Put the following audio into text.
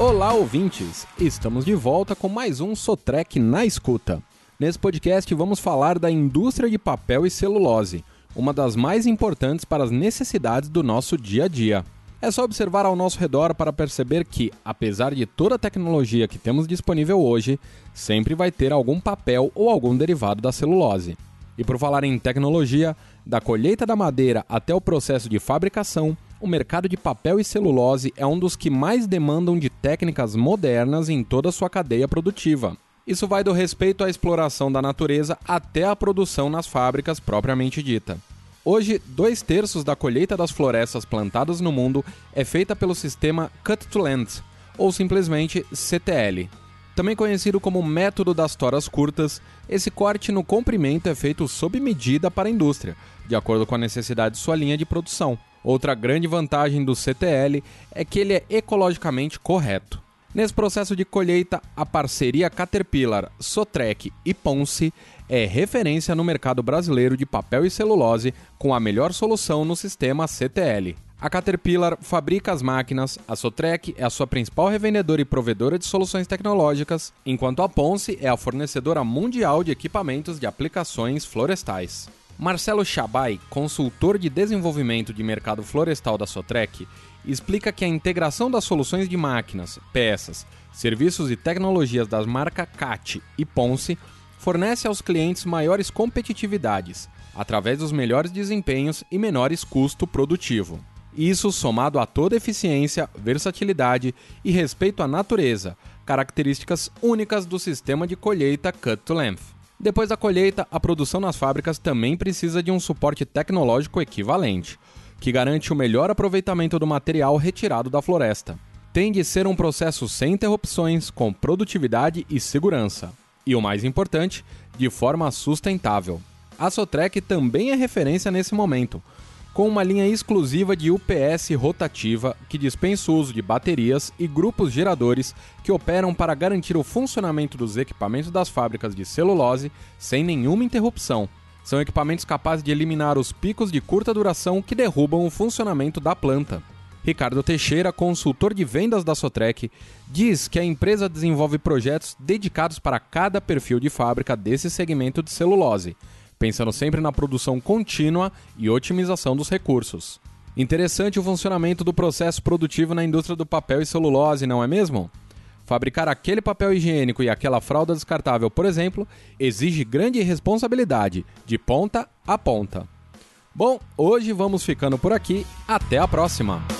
Olá, ouvintes! Estamos de volta com mais um Sotrec na escuta. Nesse podcast vamos falar da indústria de papel e celulose, uma das mais importantes para as necessidades do nosso dia a dia. É só observar ao nosso redor para perceber que, apesar de toda a tecnologia que temos disponível hoje, sempre vai ter algum papel ou algum derivado da celulose. E por falar em tecnologia, da colheita da madeira até o processo de fabricação, o mercado de papel e celulose é um dos que mais demandam de técnicas modernas em toda sua cadeia produtiva. Isso vai do respeito à exploração da natureza até a produção nas fábricas propriamente dita. Hoje, dois terços da colheita das florestas plantadas no mundo é feita pelo sistema Cut to Land, ou simplesmente CTL. Também conhecido como método das toras curtas, esse corte no comprimento é feito sob medida para a indústria, de acordo com a necessidade de sua linha de produção. Outra grande vantagem do CTL é que ele é ecologicamente correto. Nesse processo de colheita, a parceria Caterpillar, Sotrec e Ponce é referência no mercado brasileiro de papel e celulose com a melhor solução no sistema CTL. A Caterpillar fabrica as máquinas, a Sotrec é a sua principal revendedora e provedora de soluções tecnológicas, enquanto a Ponce é a fornecedora mundial de equipamentos de aplicações florestais. Marcelo Chabai, consultor de desenvolvimento de mercado florestal da Sotrec, explica que a integração das soluções de máquinas, peças, serviços e tecnologias das marcas CAT e Ponce fornece aos clientes maiores competitividades, através dos melhores desempenhos e menores custo produtivo. Isso somado a toda eficiência, versatilidade e respeito à natureza, características únicas do sistema de colheita Cut to Length. Depois da colheita, a produção nas fábricas também precisa de um suporte tecnológico equivalente, que garante o melhor aproveitamento do material retirado da floresta. Tem de ser um processo sem interrupções, com produtividade e segurança. E o mais importante, de forma sustentável. A Sotrec também é referência nesse momento, com uma linha exclusiva de UPS rotativa que dispensa o uso de baterias e grupos geradores que operam para garantir o funcionamento dos equipamentos das fábricas de celulose sem nenhuma interrupção. São equipamentos capazes de eliminar os picos de curta duração que derrubam o funcionamento da planta. Ricardo Teixeira, consultor de vendas da Sotrec, diz que a empresa desenvolve projetos dedicados para cada perfil de fábrica desse segmento de celulose pensando sempre na produção contínua e otimização dos recursos. Interessante o funcionamento do processo produtivo na indústria do papel e celulose, não é mesmo? Fabricar aquele papel higiênico e aquela fralda descartável, por exemplo, exige grande responsabilidade, de ponta a ponta. Bom, hoje vamos ficando por aqui. Até a próxima!